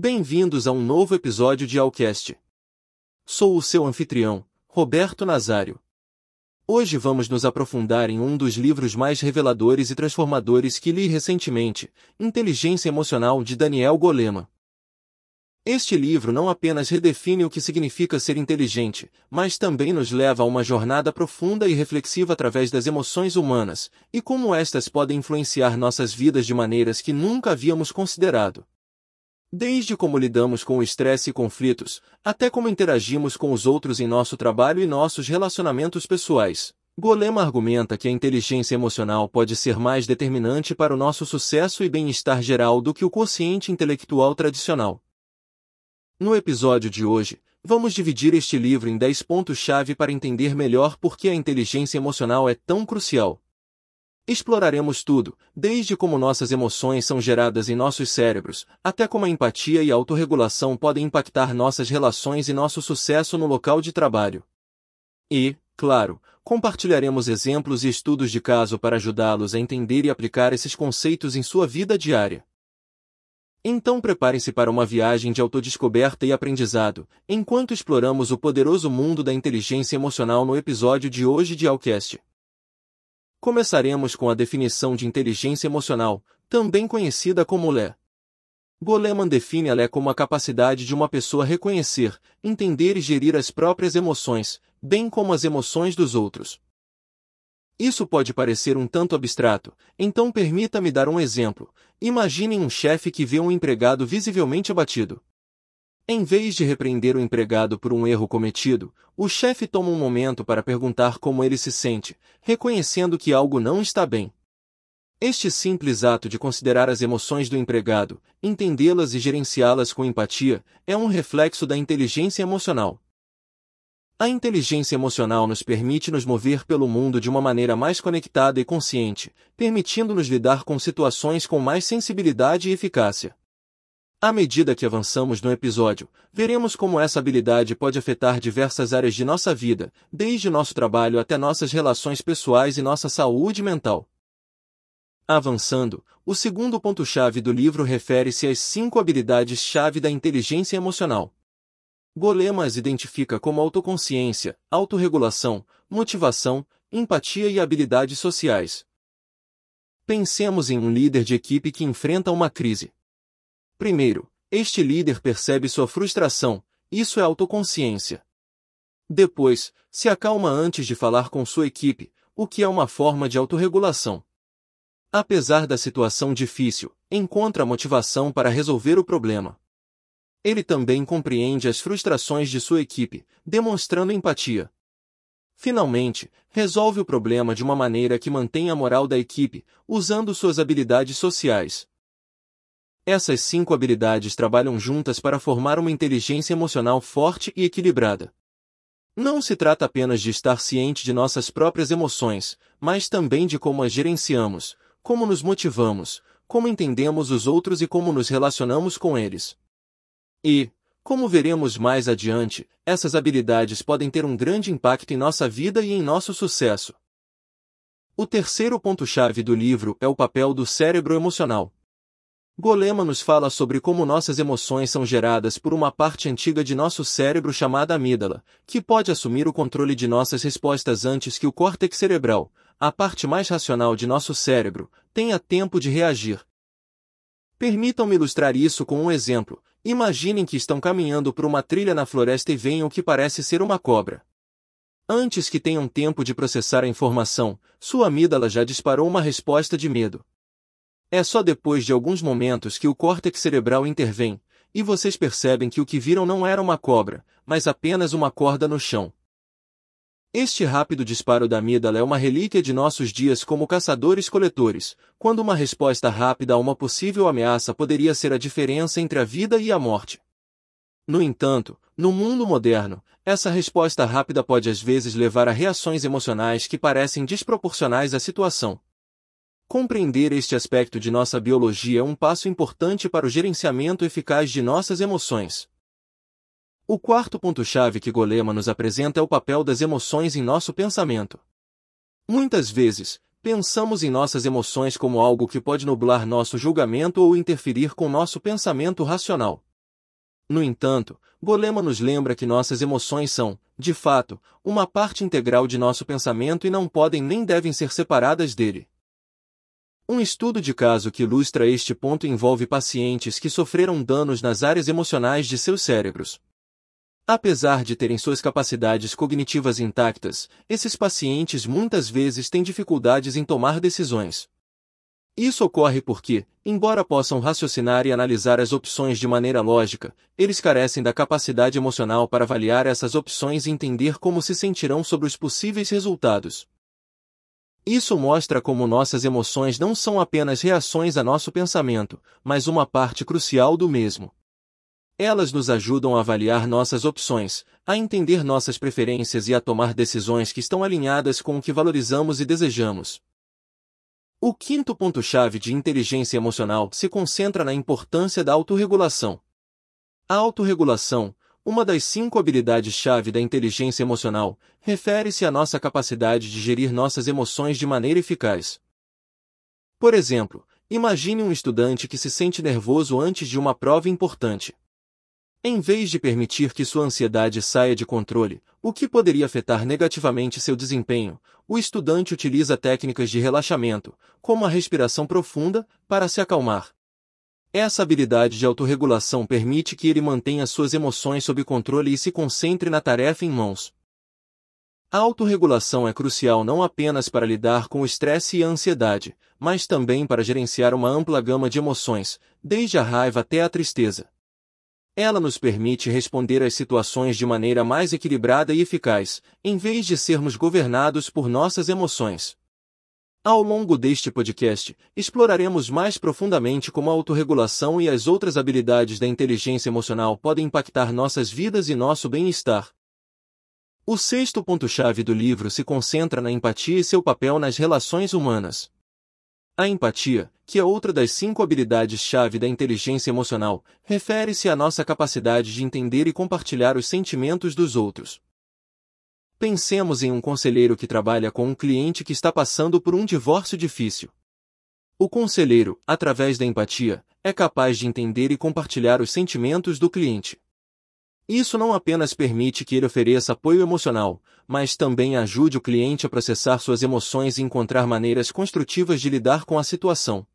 Bem-vindos a um novo episódio de Alcast. Sou o seu anfitrião, Roberto Nazário. Hoje vamos nos aprofundar em um dos livros mais reveladores e transformadores que li recentemente, Inteligência Emocional de Daniel Goleman. Este livro não apenas redefine o que significa ser inteligente, mas também nos leva a uma jornada profunda e reflexiva através das emoções humanas, e como estas podem influenciar nossas vidas de maneiras que nunca havíamos considerado. Desde como lidamos com o estresse e conflitos, até como interagimos com os outros em nosso trabalho e nossos relacionamentos pessoais. Golema argumenta que a inteligência emocional pode ser mais determinante para o nosso sucesso e bem-estar geral do que o quociente intelectual tradicional. No episódio de hoje, vamos dividir este livro em 10 pontos-chave para entender melhor por que a inteligência emocional é tão crucial. Exploraremos tudo, desde como nossas emoções são geradas em nossos cérebros, até como a empatia e a autorregulação podem impactar nossas relações e nosso sucesso no local de trabalho. E, claro, compartilharemos exemplos e estudos de caso para ajudá-los a entender e aplicar esses conceitos em sua vida diária. Então preparem-se para uma viagem de autodescoberta e aprendizado, enquanto exploramos o poderoso mundo da inteligência emocional no episódio de hoje de Alcast. Começaremos com a definição de inteligência emocional, também conhecida como LE. Goleman define a LE como a capacidade de uma pessoa reconhecer, entender e gerir as próprias emoções, bem como as emoções dos outros. Isso pode parecer um tanto abstrato, então permita-me dar um exemplo. Imaginem um chefe que vê um empregado visivelmente abatido. Em vez de repreender o empregado por um erro cometido, o chefe toma um momento para perguntar como ele se sente, reconhecendo que algo não está bem. Este simples ato de considerar as emoções do empregado, entendê-las e gerenciá-las com empatia, é um reflexo da inteligência emocional. A inteligência emocional nos permite nos mover pelo mundo de uma maneira mais conectada e consciente, permitindo-nos lidar com situações com mais sensibilidade e eficácia. À medida que avançamos no episódio, veremos como essa habilidade pode afetar diversas áreas de nossa vida, desde nosso trabalho até nossas relações pessoais e nossa saúde mental. Avançando, o segundo ponto-chave do livro refere-se às cinco habilidades-chave da inteligência emocional. Golema as identifica como autoconsciência, autorregulação, motivação, empatia e habilidades sociais. Pensemos em um líder de equipe que enfrenta uma crise. Primeiro, este líder percebe sua frustração, isso é autoconsciência. Depois, se acalma antes de falar com sua equipe, o que é uma forma de autorregulação. Apesar da situação difícil, encontra motivação para resolver o problema. Ele também compreende as frustrações de sua equipe, demonstrando empatia. Finalmente, resolve o problema de uma maneira que mantém a moral da equipe, usando suas habilidades sociais. Essas cinco habilidades trabalham juntas para formar uma inteligência emocional forte e equilibrada. Não se trata apenas de estar ciente de nossas próprias emoções, mas também de como as gerenciamos, como nos motivamos, como entendemos os outros e como nos relacionamos com eles. E, como veremos mais adiante, essas habilidades podem ter um grande impacto em nossa vida e em nosso sucesso. O terceiro ponto-chave do livro é o papel do cérebro emocional. Golema nos fala sobre como nossas emoções são geradas por uma parte antiga de nosso cérebro chamada amígdala, que pode assumir o controle de nossas respostas antes que o córtex cerebral, a parte mais racional de nosso cérebro, tenha tempo de reagir. Permitam-me ilustrar isso com um exemplo. Imaginem que estão caminhando por uma trilha na floresta e veem o que parece ser uma cobra. Antes que tenham tempo de processar a informação, sua amígdala já disparou uma resposta de medo. É só depois de alguns momentos que o córtex cerebral intervém, e vocês percebem que o que viram não era uma cobra, mas apenas uma corda no chão. Este rápido disparo da amígdala é uma relíquia de nossos dias como caçadores-coletores, quando uma resposta rápida a uma possível ameaça poderia ser a diferença entre a vida e a morte. No entanto, no mundo moderno, essa resposta rápida pode às vezes levar a reações emocionais que parecem desproporcionais à situação. Compreender este aspecto de nossa biologia é um passo importante para o gerenciamento eficaz de nossas emoções. O quarto ponto-chave que Golema nos apresenta é o papel das emoções em nosso pensamento. Muitas vezes, pensamos em nossas emoções como algo que pode nublar nosso julgamento ou interferir com nosso pensamento racional. No entanto, Golema nos lembra que nossas emoções são, de fato, uma parte integral de nosso pensamento e não podem nem devem ser separadas dele. Um estudo de caso que ilustra este ponto envolve pacientes que sofreram danos nas áreas emocionais de seus cérebros. Apesar de terem suas capacidades cognitivas intactas, esses pacientes muitas vezes têm dificuldades em tomar decisões. Isso ocorre porque, embora possam raciocinar e analisar as opções de maneira lógica, eles carecem da capacidade emocional para avaliar essas opções e entender como se sentirão sobre os possíveis resultados. Isso mostra como nossas emoções não são apenas reações a nosso pensamento, mas uma parte crucial do mesmo. Elas nos ajudam a avaliar nossas opções, a entender nossas preferências e a tomar decisões que estão alinhadas com o que valorizamos e desejamos. O quinto ponto-chave de inteligência emocional se concentra na importância da autorregulação. A autorregulação, uma das cinco habilidades-chave da inteligência emocional, refere-se à nossa capacidade de gerir nossas emoções de maneira eficaz. Por exemplo, imagine um estudante que se sente nervoso antes de uma prova importante. Em vez de permitir que sua ansiedade saia de controle, o que poderia afetar negativamente seu desempenho, o estudante utiliza técnicas de relaxamento, como a respiração profunda, para se acalmar. Essa habilidade de autorregulação permite que ele mantenha suas emoções sob controle e se concentre na tarefa em mãos. A autorregulação é crucial não apenas para lidar com o estresse e a ansiedade, mas também para gerenciar uma ampla gama de emoções, desde a raiva até a tristeza. Ela nos permite responder às situações de maneira mais equilibrada e eficaz, em vez de sermos governados por nossas emoções. Ao longo deste podcast, exploraremos mais profundamente como a autorregulação e as outras habilidades da inteligência emocional podem impactar nossas vidas e nosso bem-estar. O sexto ponto-chave do livro se concentra na empatia e seu papel nas relações humanas. A empatia, que é outra das cinco habilidades-chave da inteligência emocional, refere-se à nossa capacidade de entender e compartilhar os sentimentos dos outros. Pensemos em um conselheiro que trabalha com um cliente que está passando por um divórcio difícil. O conselheiro, através da empatia, é capaz de entender e compartilhar os sentimentos do cliente. Isso não apenas permite que ele ofereça apoio emocional, mas também ajude o cliente a processar suas emoções e encontrar maneiras construtivas de lidar com a situação.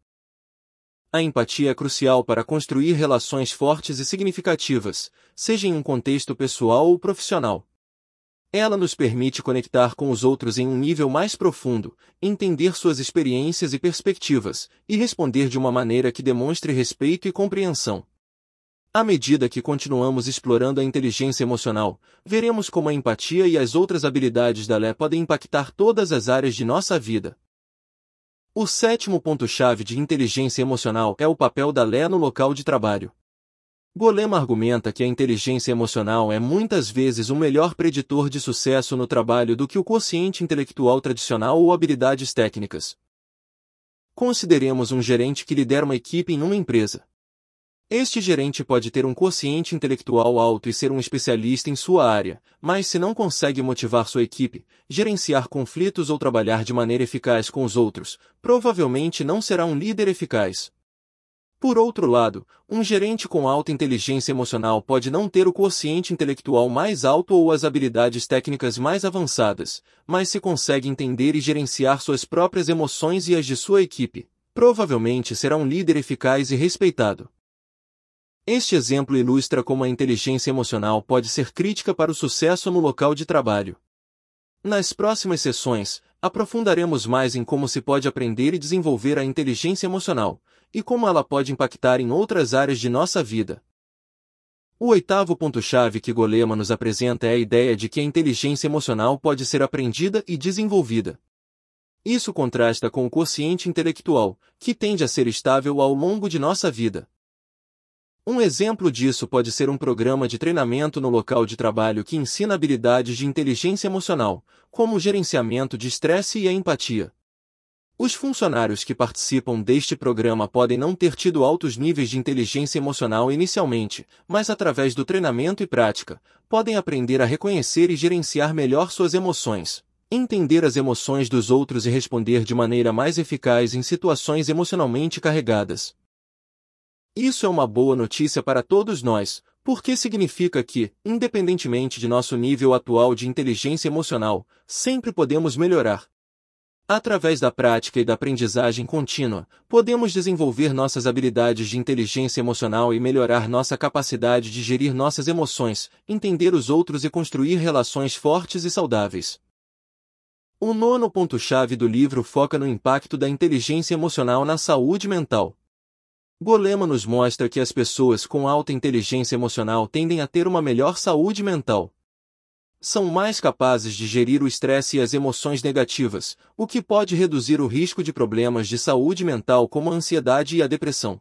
A empatia é crucial para construir relações fortes e significativas, seja em um contexto pessoal ou profissional. Ela nos permite conectar com os outros em um nível mais profundo, entender suas experiências e perspectivas, e responder de uma maneira que demonstre respeito e compreensão. À medida que continuamos explorando a inteligência emocional, veremos como a empatia e as outras habilidades da Lé podem impactar todas as áreas de nossa vida. O sétimo ponto-chave de inteligência emocional é o papel da Lé no local de trabalho. Golema argumenta que a inteligência emocional é muitas vezes um melhor preditor de sucesso no trabalho do que o quociente intelectual tradicional ou habilidades técnicas. Consideremos um gerente que lidera uma equipe em uma empresa. Este gerente pode ter um quociente intelectual alto e ser um especialista em sua área, mas se não consegue motivar sua equipe, gerenciar conflitos ou trabalhar de maneira eficaz com os outros, provavelmente não será um líder eficaz. Por outro lado, um gerente com alta inteligência emocional pode não ter o quociente intelectual mais alto ou as habilidades técnicas mais avançadas, mas se consegue entender e gerenciar suas próprias emoções e as de sua equipe, provavelmente será um líder eficaz e respeitado. Este exemplo ilustra como a inteligência emocional pode ser crítica para o sucesso no local de trabalho. Nas próximas sessões, aprofundaremos mais em como se pode aprender e desenvolver a inteligência emocional, e como ela pode impactar em outras áreas de nossa vida. O oitavo ponto-chave que Golema nos apresenta é a ideia de que a inteligência emocional pode ser aprendida e desenvolvida. Isso contrasta com o quociente intelectual, que tende a ser estável ao longo de nossa vida. Um exemplo disso pode ser um programa de treinamento no local de trabalho que ensina habilidades de inteligência emocional, como o gerenciamento de estresse e a empatia. Os funcionários que participam deste programa podem não ter tido altos níveis de inteligência emocional inicialmente, mas através do treinamento e prática, podem aprender a reconhecer e gerenciar melhor suas emoções, entender as emoções dos outros e responder de maneira mais eficaz em situações emocionalmente carregadas. Isso é uma boa notícia para todos nós, porque significa que, independentemente de nosso nível atual de inteligência emocional, sempre podemos melhorar. Através da prática e da aprendizagem contínua, podemos desenvolver nossas habilidades de inteligência emocional e melhorar nossa capacidade de gerir nossas emoções, entender os outros e construir relações fortes e saudáveis. O nono ponto-chave do livro foca no impacto da inteligência emocional na saúde mental. Golema nos mostra que as pessoas com alta inteligência emocional tendem a ter uma melhor saúde mental são mais capazes de gerir o estresse e as emoções negativas, o que pode reduzir o risco de problemas de saúde mental como a ansiedade e a depressão.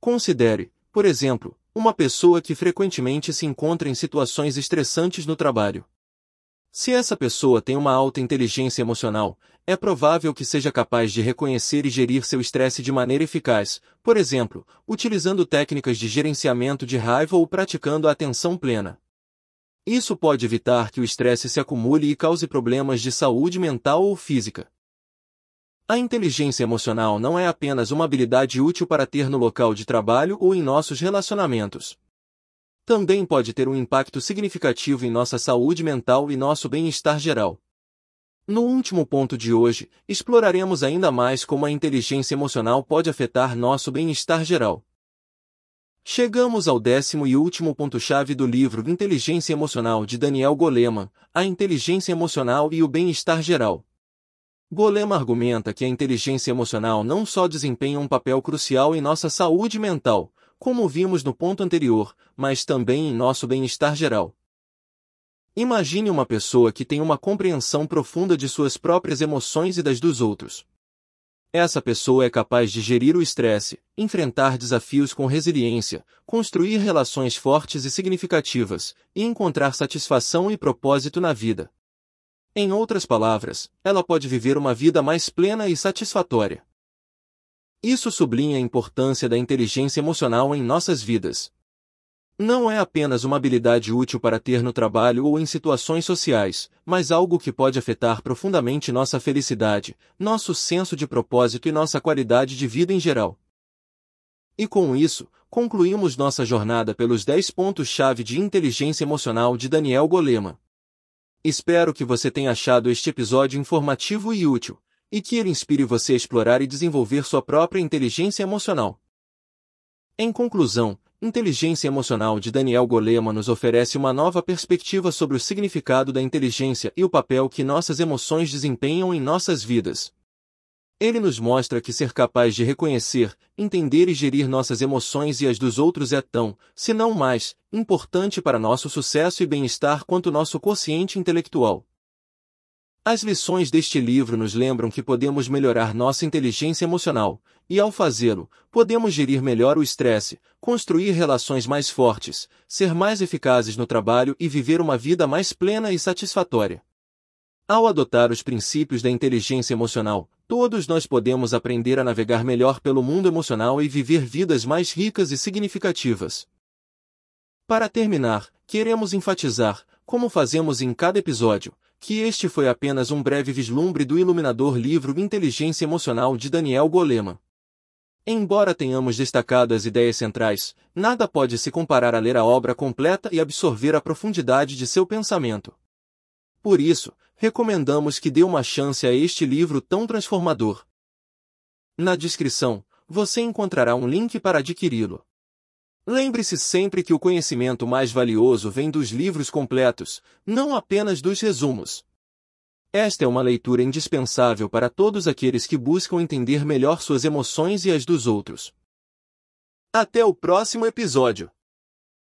Considere, por exemplo, uma pessoa que frequentemente se encontra em situações estressantes no trabalho. Se essa pessoa tem uma alta inteligência emocional, é provável que seja capaz de reconhecer e gerir seu estresse de maneira eficaz, por exemplo, utilizando técnicas de gerenciamento de raiva ou praticando a atenção plena. Isso pode evitar que o estresse se acumule e cause problemas de saúde mental ou física. A inteligência emocional não é apenas uma habilidade útil para ter no local de trabalho ou em nossos relacionamentos. Também pode ter um impacto significativo em nossa saúde mental e nosso bem-estar geral. No último ponto de hoje, exploraremos ainda mais como a inteligência emocional pode afetar nosso bem-estar geral. Chegamos ao décimo e último ponto-chave do livro Inteligência Emocional de Daniel Goleman, a inteligência emocional e o bem-estar geral. Goleman argumenta que a inteligência emocional não só desempenha um papel crucial em nossa saúde mental, como vimos no ponto anterior, mas também em nosso bem-estar geral. Imagine uma pessoa que tem uma compreensão profunda de suas próprias emoções e das dos outros. Essa pessoa é capaz de gerir o estresse, enfrentar desafios com resiliência, construir relações fortes e significativas, e encontrar satisfação e propósito na vida. Em outras palavras, ela pode viver uma vida mais plena e satisfatória. Isso sublinha a importância da inteligência emocional em nossas vidas. Não é apenas uma habilidade útil para ter no trabalho ou em situações sociais, mas algo que pode afetar profundamente nossa felicidade, nosso senso de propósito e nossa qualidade de vida em geral. E com isso, concluímos nossa jornada pelos 10 pontos-chave de inteligência emocional de Daniel Goleman. Espero que você tenha achado este episódio informativo e útil, e que ele inspire você a explorar e desenvolver sua própria inteligência emocional. Em conclusão, Inteligência Emocional de Daniel Goleman nos oferece uma nova perspectiva sobre o significado da inteligência e o papel que nossas emoções desempenham em nossas vidas. Ele nos mostra que ser capaz de reconhecer, entender e gerir nossas emoções e as dos outros é tão, se não mais, importante para nosso sucesso e bem-estar quanto nosso consciente intelectual. As lições deste livro nos lembram que podemos melhorar nossa inteligência emocional, e ao fazê-lo, podemos gerir melhor o estresse, construir relações mais fortes, ser mais eficazes no trabalho e viver uma vida mais plena e satisfatória. Ao adotar os princípios da inteligência emocional, todos nós podemos aprender a navegar melhor pelo mundo emocional e viver vidas mais ricas e significativas. Para terminar, queremos enfatizar, como fazemos em cada episódio, que este foi apenas um breve vislumbre do iluminador livro Inteligência Emocional de Daniel Goleman. Embora tenhamos destacado as ideias centrais, nada pode se comparar a ler a obra completa e absorver a profundidade de seu pensamento. Por isso, recomendamos que dê uma chance a este livro tão transformador. Na descrição, você encontrará um link para adquiri-lo. Lembre-se sempre que o conhecimento mais valioso vem dos livros completos, não apenas dos resumos. Esta é uma leitura indispensável para todos aqueles que buscam entender melhor suas emoções e as dos outros. Até o próximo episódio!